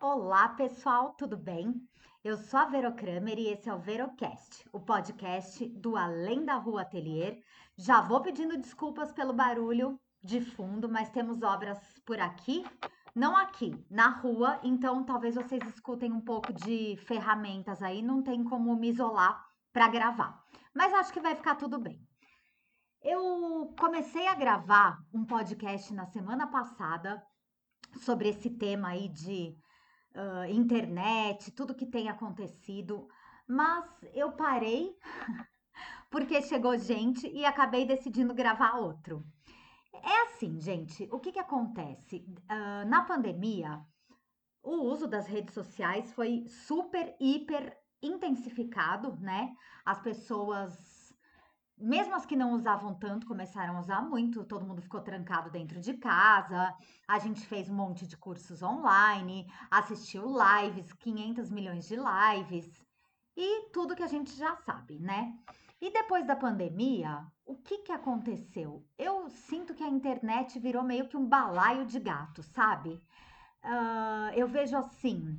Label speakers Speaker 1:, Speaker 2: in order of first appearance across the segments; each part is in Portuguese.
Speaker 1: Olá, pessoal, tudo bem? Eu sou a Vero Kramer e esse é o Verocast, o podcast do Além da Rua Atelier. Já vou pedindo desculpas pelo barulho de fundo, mas temos obras por aqui, não aqui, na rua, então talvez vocês escutem um pouco de ferramentas aí, não tem como me isolar para gravar. Mas acho que vai ficar tudo bem. Eu comecei a gravar um podcast na semana passada sobre esse tema aí de uh, internet, tudo que tem acontecido, mas eu parei porque chegou gente e acabei decidindo gravar outro. É assim, gente, o que, que acontece? Uh, na pandemia, o uso das redes sociais foi super, hiper intensificado, né? As pessoas mesmo as que não usavam tanto, começaram a usar muito, todo mundo ficou trancado dentro de casa, a gente fez um monte de cursos online, assistiu lives, 500 milhões de lives, e tudo que a gente já sabe, né? E depois da pandemia, o que que aconteceu? Eu sinto que a internet virou meio que um balaio de gato, sabe? Uh, eu vejo assim,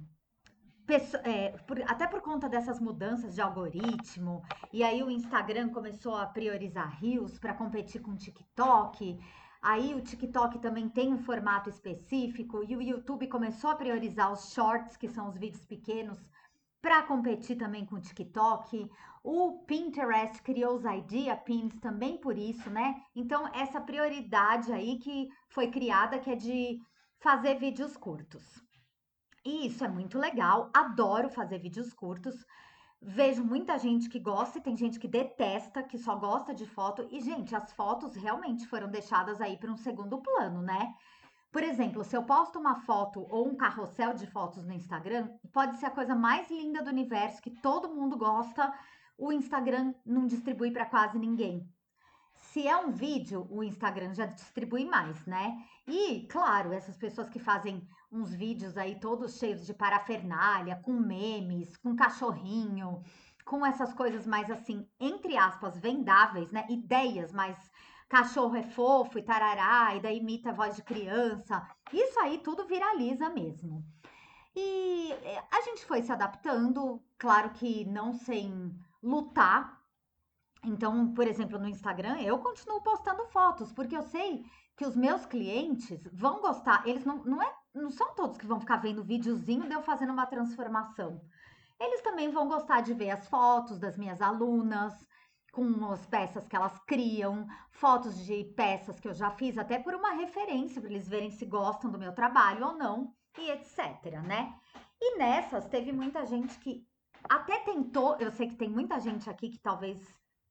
Speaker 1: é, por, até por conta dessas mudanças de algoritmo, e aí o Instagram começou a priorizar Reels para competir com o TikTok. Aí o TikTok também tem um formato específico e o YouTube começou a priorizar os shorts, que são os vídeos pequenos, para competir também com o TikTok. O Pinterest criou os Idea Pins também por isso, né? Então essa prioridade aí que foi criada que é de fazer vídeos curtos. E isso é muito legal, adoro fazer vídeos curtos. Vejo muita gente que gosta e tem gente que detesta, que só gosta de foto. E, gente, as fotos realmente foram deixadas aí para um segundo plano, né? Por exemplo, se eu posto uma foto ou um carrossel de fotos no Instagram, pode ser a coisa mais linda do universo, que todo mundo gosta, o Instagram não distribui para quase ninguém. Se é um vídeo, o Instagram já distribui mais, né? E, claro, essas pessoas que fazem uns vídeos aí todos cheios de parafernália, com memes, com cachorrinho, com essas coisas mais assim, entre aspas, vendáveis, né? Ideias mais cachorro é fofo e tarará, e daí imita a voz de criança. Isso aí tudo viraliza mesmo. E eh, a gente foi se adaptando, claro que não sem lutar. Então, por exemplo, no Instagram, eu continuo postando fotos, porque eu sei que os meus clientes vão gostar. Eles não, não é não são todos que vão ficar vendo videozinho de eu fazendo uma transformação. Eles também vão gostar de ver as fotos das minhas alunas, com as peças que elas criam, fotos de peças que eu já fiz, até por uma referência, para eles verem se gostam do meu trabalho ou não, e etc, né? E nessas teve muita gente que até tentou, eu sei que tem muita gente aqui que talvez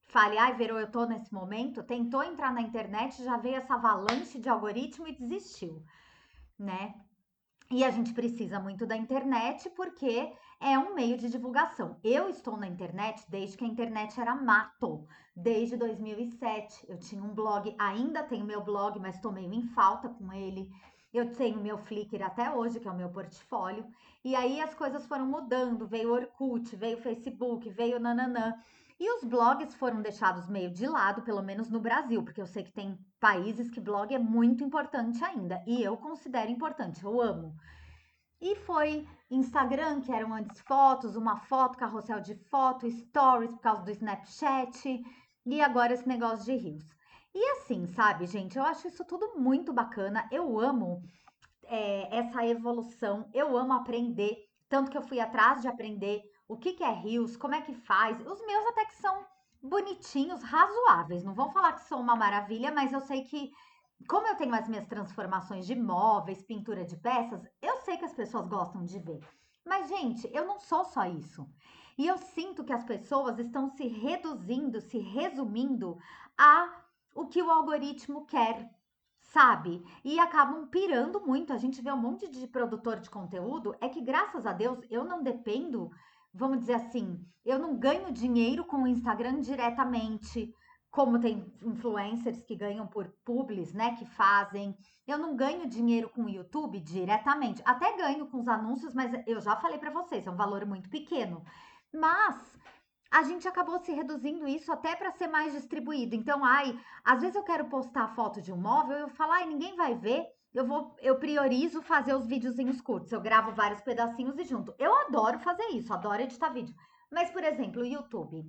Speaker 1: fale, ai, Verô, eu tô nesse momento, tentou entrar na internet, já veio essa avalanche de algoritmo e desistiu, né? E a gente precisa muito da internet porque é um meio de divulgação. Eu estou na internet desde que a internet era mato, desde 2007. Eu tinha um blog, ainda tenho meu blog, mas estou meio em falta com ele. Eu tenho meu Flickr até hoje, que é o meu portfólio. E aí as coisas foram mudando, veio Orkut, veio Facebook, veio nananã. E os blogs foram deixados meio de lado, pelo menos no Brasil, porque eu sei que tem países que blog é muito importante ainda, e eu considero importante, eu amo. E foi Instagram, que eram antes fotos, uma foto, carrossel de foto, stories por causa do Snapchat, e agora esse negócio de rios. E assim, sabe, gente, eu acho isso tudo muito bacana, eu amo é, essa evolução, eu amo aprender, tanto que eu fui atrás de aprender o que, que é rios, como é que faz. Os meus até que são bonitinhos, razoáveis. Não vão falar que são uma maravilha, mas eu sei que, como eu tenho as minhas transformações de móveis, pintura de peças, eu sei que as pessoas gostam de ver. Mas, gente, eu não sou só isso. E eu sinto que as pessoas estão se reduzindo, se resumindo a o que o algoritmo quer, sabe? E acabam pirando muito. A gente vê um monte de produtor de conteúdo, é que graças a Deus eu não dependo vamos dizer assim, eu não ganho dinheiro com o Instagram diretamente, como tem influencers que ganham por publis, né, que fazem. Eu não ganho dinheiro com o YouTube diretamente. Até ganho com os anúncios, mas eu já falei para vocês, é um valor muito pequeno. Mas a gente acabou se reduzindo isso até para ser mais distribuído. Então, ai, às vezes eu quero postar a foto de um móvel, eu falo, ai, ninguém vai ver, eu vou, eu priorizo fazer os videozinhos curtos. Eu gravo vários pedacinhos e junto. Eu adoro fazer isso, adoro editar vídeo. Mas, por exemplo, o YouTube.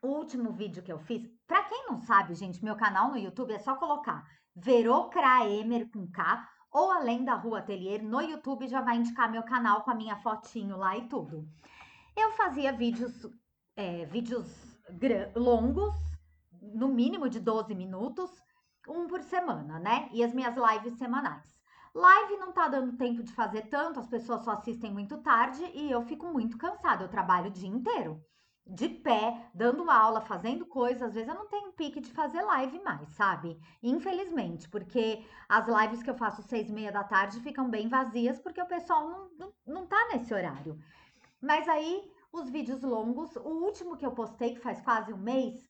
Speaker 1: O último vídeo que eu fiz, para quem não sabe, gente, meu canal no YouTube é só colocar Verocraemer com K ou Além da Rua Atelier no YouTube já vai indicar meu canal com a minha fotinho lá e tudo. Eu fazia vídeos, é, vídeos longos, no mínimo de 12 minutos, um por semana, né? E as minhas lives semanais. Live não tá dando tempo de fazer tanto, as pessoas só assistem muito tarde e eu fico muito cansada. Eu trabalho o dia inteiro, de pé, dando aula, fazendo coisas. Às vezes eu não tenho pique de fazer live mais, sabe? Infelizmente, porque as lives que eu faço seis e meia da tarde ficam bem vazias porque o pessoal não, não, não tá nesse horário. Mas aí, os vídeos longos, o último que eu postei, que faz quase um mês,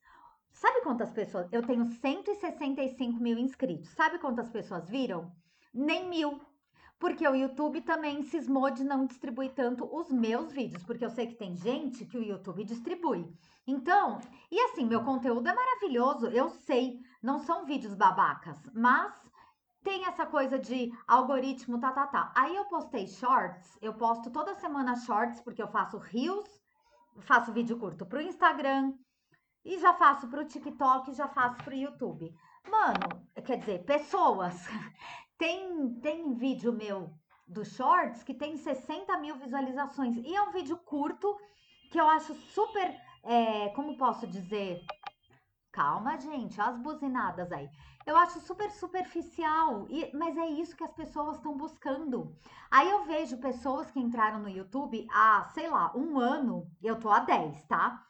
Speaker 1: Sabe quantas pessoas? Eu tenho 165 mil inscritos. Sabe quantas pessoas viram? Nem mil. Porque o YouTube também cismou de não distribuir tanto os meus vídeos, porque eu sei que tem gente que o YouTube distribui. Então, e assim, meu conteúdo é maravilhoso, eu sei, não são vídeos babacas, mas tem essa coisa de algoritmo, tá, tá, tá. Aí eu postei shorts, eu posto toda semana shorts, porque eu faço reels, faço vídeo curto pro Instagram, e já faço para o TikTok, já faço para o YouTube. Mano, quer dizer, pessoas. Tem, tem vídeo meu do Shorts que tem 60 mil visualizações. E é um vídeo curto que eu acho super. É, como posso dizer? Calma, gente, as buzinadas aí. Eu acho super superficial, e, mas é isso que as pessoas estão buscando. Aí eu vejo pessoas que entraram no YouTube há, sei lá, um ano, eu tô há 10, tá?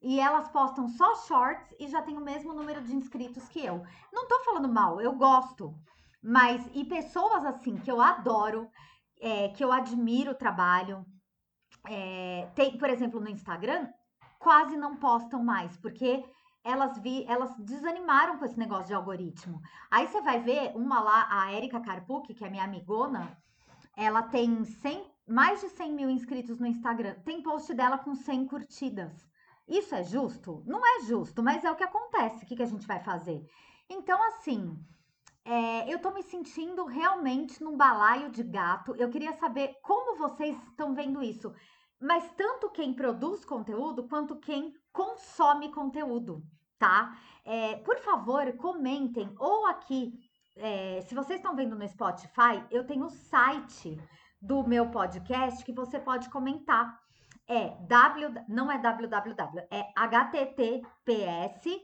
Speaker 1: e elas postam só shorts e já tem o mesmo número de inscritos que eu. Não tô falando mal, eu gosto. Mas, e pessoas assim, que eu adoro, é, que eu admiro o trabalho, é, tem, por exemplo, no Instagram, quase não postam mais, porque elas vi, elas desanimaram com esse negócio de algoritmo. Aí você vai ver uma lá, a Erika Carpuk, que é minha amigona, ela tem 100, mais de 100 mil inscritos no Instagram. Tem post dela com 100 curtidas. Isso é justo? Não é justo, mas é o que acontece. O que, que a gente vai fazer? Então, assim, é, eu tô me sentindo realmente num balaio de gato. Eu queria saber como vocês estão vendo isso. Mas tanto quem produz conteúdo quanto quem consome conteúdo, tá? É, por favor, comentem ou aqui. É, se vocês estão vendo no Spotify, eu tenho o site do meu podcast que você pode comentar é w, não é www, é https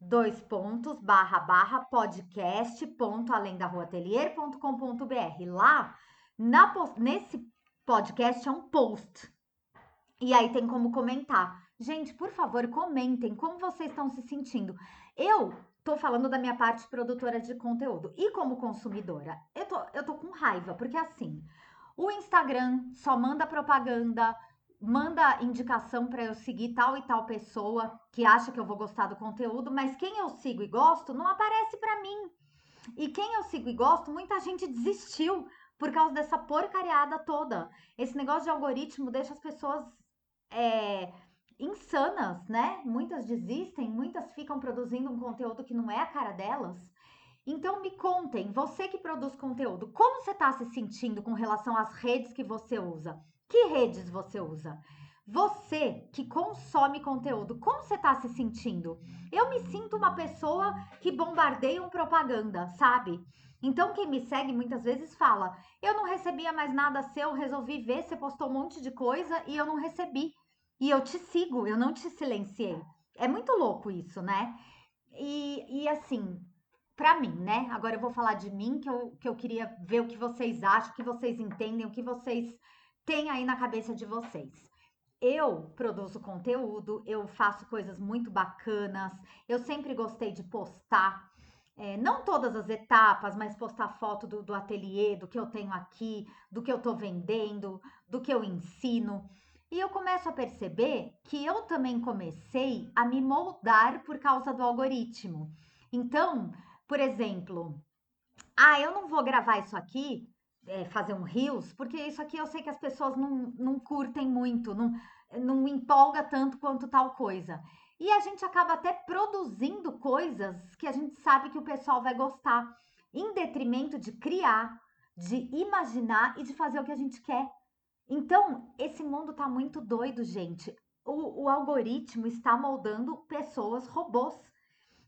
Speaker 1: dois pontos barra barra podcast ponto além da rua atelier.com.br. Lá na, nesse podcast é um post. E aí tem como comentar. Gente, por favor, comentem como vocês estão se sentindo. Eu tô falando da minha parte produtora de conteúdo e como consumidora. Eu tô, eu tô com raiva, porque assim, o Instagram só manda propaganda, manda indicação para eu seguir tal e tal pessoa que acha que eu vou gostar do conteúdo, mas quem eu sigo e gosto não aparece para mim. E quem eu sigo e gosto, muita gente desistiu por causa dessa porcariada toda. Esse negócio de algoritmo deixa as pessoas é, insanas, né? Muitas desistem, muitas ficam produzindo um conteúdo que não é a cara delas. Então me contem, você que produz conteúdo, como você está se sentindo com relação às redes que você usa? Que redes você usa? Você que consome conteúdo, como você está se sentindo? Eu me sinto uma pessoa que bombardeia um propaganda, sabe? Então, quem me segue muitas vezes fala: Eu não recebia mais nada seu, resolvi ver, você postou um monte de coisa e eu não recebi. E eu te sigo, eu não te silenciei. É muito louco isso, né? E, e assim, para mim, né? Agora eu vou falar de mim, que eu, que eu queria ver o que vocês acham, o que vocês entendem, o que vocês tem aí na cabeça de vocês. Eu produzo conteúdo, eu faço coisas muito bacanas, eu sempre gostei de postar, é, não todas as etapas, mas postar foto do, do ateliê, do que eu tenho aqui, do que eu tô vendendo, do que eu ensino. E eu começo a perceber que eu também comecei a me moldar por causa do algoritmo. Então, por exemplo, ah, eu não vou gravar isso aqui é, fazer um rios, porque isso aqui eu sei que as pessoas não, não curtem muito, não, não empolga tanto quanto tal coisa. E a gente acaba até produzindo coisas que a gente sabe que o pessoal vai gostar. em detrimento de criar, de imaginar e de fazer o que a gente quer. Então, esse mundo tá muito doido, gente. O, o algoritmo está moldando pessoas robôs.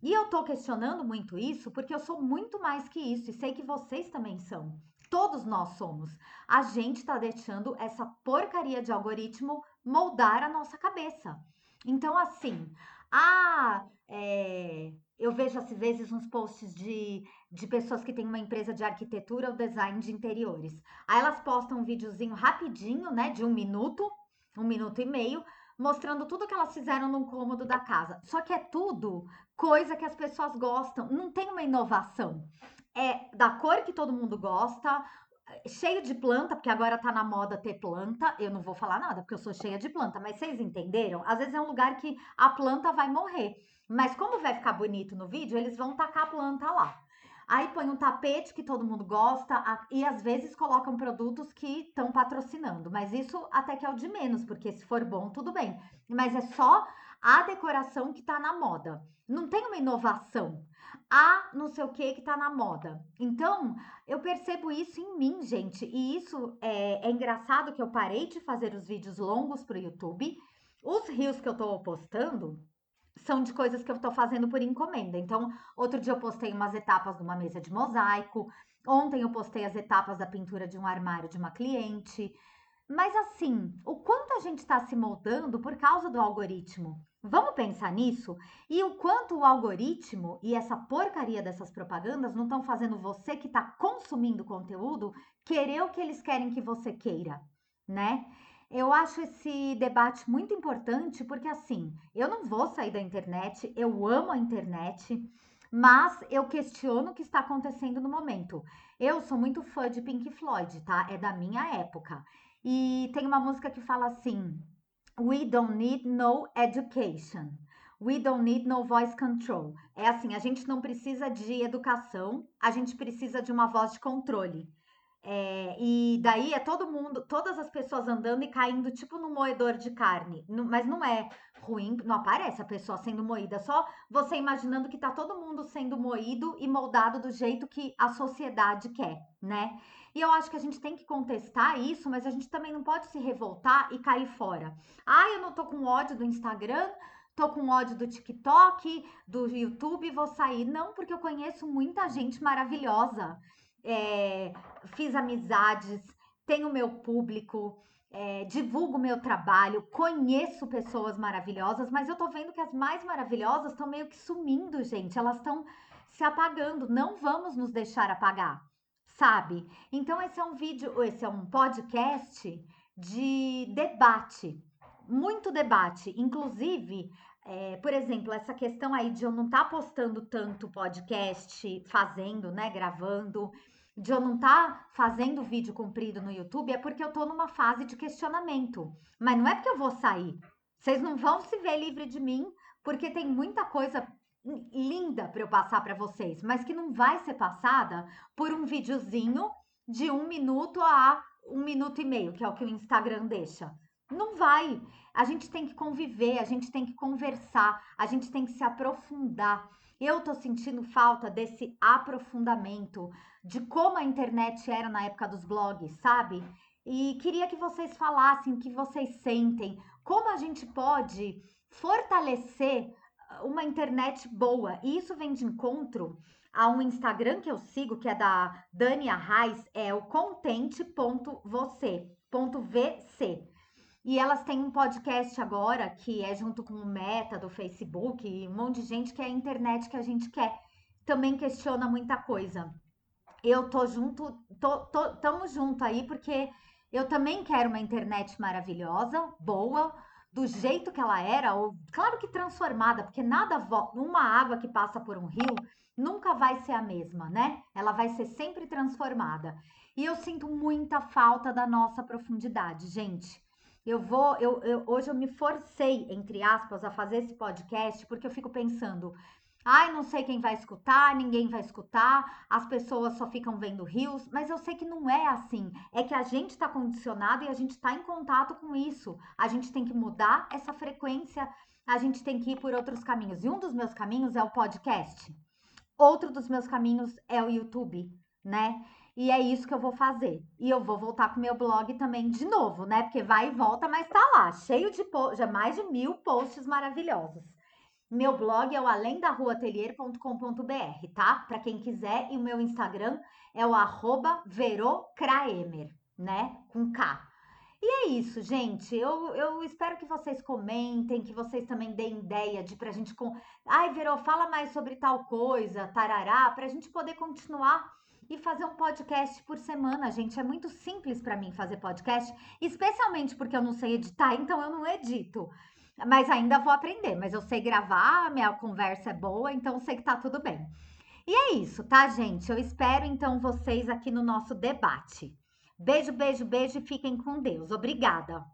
Speaker 1: E eu tô questionando muito isso porque eu sou muito mais que isso e sei que vocês também são. Todos nós somos. A gente tá deixando essa porcaria de algoritmo moldar a nossa cabeça. Então, assim, ah, é, eu vejo às vezes uns posts de, de pessoas que têm uma empresa de arquitetura ou design de interiores. Aí elas postam um videozinho rapidinho, né, de um minuto, um minuto e meio, mostrando tudo que elas fizeram no cômodo da casa. Só que é tudo coisa que as pessoas gostam, não tem uma inovação. É da cor que todo mundo gosta, cheio de planta, porque agora tá na moda ter planta. Eu não vou falar nada, porque eu sou cheia de planta, mas vocês entenderam? Às vezes é um lugar que a planta vai morrer. Mas como vai ficar bonito no vídeo, eles vão tacar a planta lá. Aí põe um tapete que todo mundo gosta e às vezes colocam produtos que estão patrocinando. Mas isso até que é o de menos, porque se for bom, tudo bem. Mas é só a decoração que tá na moda. Não tem uma inovação a não sei o que que tá na moda. Então, eu percebo isso em mim, gente. E isso é, é engraçado que eu parei de fazer os vídeos longos pro YouTube. Os rios que eu tô postando são de coisas que eu tô fazendo por encomenda. Então, outro dia eu postei umas etapas de uma mesa de mosaico. Ontem eu postei as etapas da pintura de um armário de uma cliente. Mas assim, o quanto a gente está se moldando por causa do algoritmo? Vamos pensar nisso? E o quanto o algoritmo e essa porcaria dessas propagandas não estão fazendo você que está consumindo conteúdo querer o que eles querem que você queira, né? Eu acho esse debate muito importante porque, assim, eu não vou sair da internet, eu amo a internet, mas eu questiono o que está acontecendo no momento. Eu sou muito fã de Pink Floyd, tá? É da minha época. E tem uma música que fala assim We don't need no education. We don't need no voice control. É assim, a gente não precisa de educação, a gente precisa de uma voz de controle. É, e daí é todo mundo, todas as pessoas andando e caindo tipo no moedor de carne. mas não é ruim, não aparece a pessoa sendo moída, só você imaginando que tá todo mundo sendo moído e moldado do jeito que a sociedade quer, né? E eu acho que a gente tem que contestar isso, mas a gente também não pode se revoltar e cair fora. Ah, eu não tô com ódio do Instagram, tô com ódio do TikTok, do YouTube, vou sair. Não, porque eu conheço muita gente maravilhosa. É, fiz amizades, tenho meu público, é, divulgo meu trabalho, conheço pessoas maravilhosas, mas eu tô vendo que as mais maravilhosas estão meio que sumindo, gente. Elas estão se apagando. Não vamos nos deixar apagar sabe? Então, esse é um vídeo, esse é um podcast de debate, muito debate. Inclusive, é, por exemplo, essa questão aí de eu não estar tá postando tanto podcast, fazendo, né, gravando, de eu não estar tá fazendo vídeo comprido no YouTube, é porque eu tô numa fase de questionamento. Mas não é porque eu vou sair. Vocês não vão se ver livre de mim, porque tem muita coisa linda para eu passar para vocês, mas que não vai ser passada por um videozinho de um minuto a um minuto e meio, que é o que o Instagram deixa. Não vai. A gente tem que conviver, a gente tem que conversar, a gente tem que se aprofundar. Eu tô sentindo falta desse aprofundamento, de como a internet era na época dos blogs, sabe? E queria que vocês falassem o que vocês sentem, como a gente pode fortalecer uma internet boa. E isso vem de encontro a um Instagram que eu sigo, que é da Dani Arraes, é o contente.você.vc. E elas têm um podcast agora que é junto com o Meta do Facebook e um monte de gente que é a internet que a gente quer. Também questiona muita coisa. Eu tô junto, tô, tô, tamo junto aí porque eu também quero uma internet maravilhosa, boa, do jeito que ela era, ou claro que transformada, porque nada uma água que passa por um rio nunca vai ser a mesma, né? Ela vai ser sempre transformada. E eu sinto muita falta da nossa profundidade, gente. Eu vou, eu, eu, hoje eu me forcei, entre aspas, a fazer esse podcast porque eu fico pensando, Ai, não sei quem vai escutar, ninguém vai escutar, as pessoas só ficam vendo rios, mas eu sei que não é assim. É que a gente está condicionado e a gente está em contato com isso. A gente tem que mudar essa frequência, a gente tem que ir por outros caminhos. E um dos meus caminhos é o podcast. outro dos meus caminhos é o YouTube, né? E é isso que eu vou fazer. E eu vou voltar com meu blog também de novo, né? Porque vai e volta, mas tá lá, cheio de já mais de mil posts maravilhosos. Meu blog é o alendaruatelier.com.br, tá? Para quem quiser, e o meu Instagram é o arroba verocraemer, né? Com K. E é isso, gente. Eu, eu espero que vocês comentem, que vocês também deem ideia de pra gente. Com... Ai, Verô, fala mais sobre tal coisa, tarará, pra gente poder continuar e fazer um podcast por semana, gente. É muito simples para mim fazer podcast, especialmente porque eu não sei editar, então eu não edito. Mas ainda vou aprender, mas eu sei gravar, minha conversa é boa, então sei que tá tudo bem. E é isso, tá, gente? Eu espero então vocês aqui no nosso debate. Beijo, beijo, beijo e fiquem com Deus. Obrigada.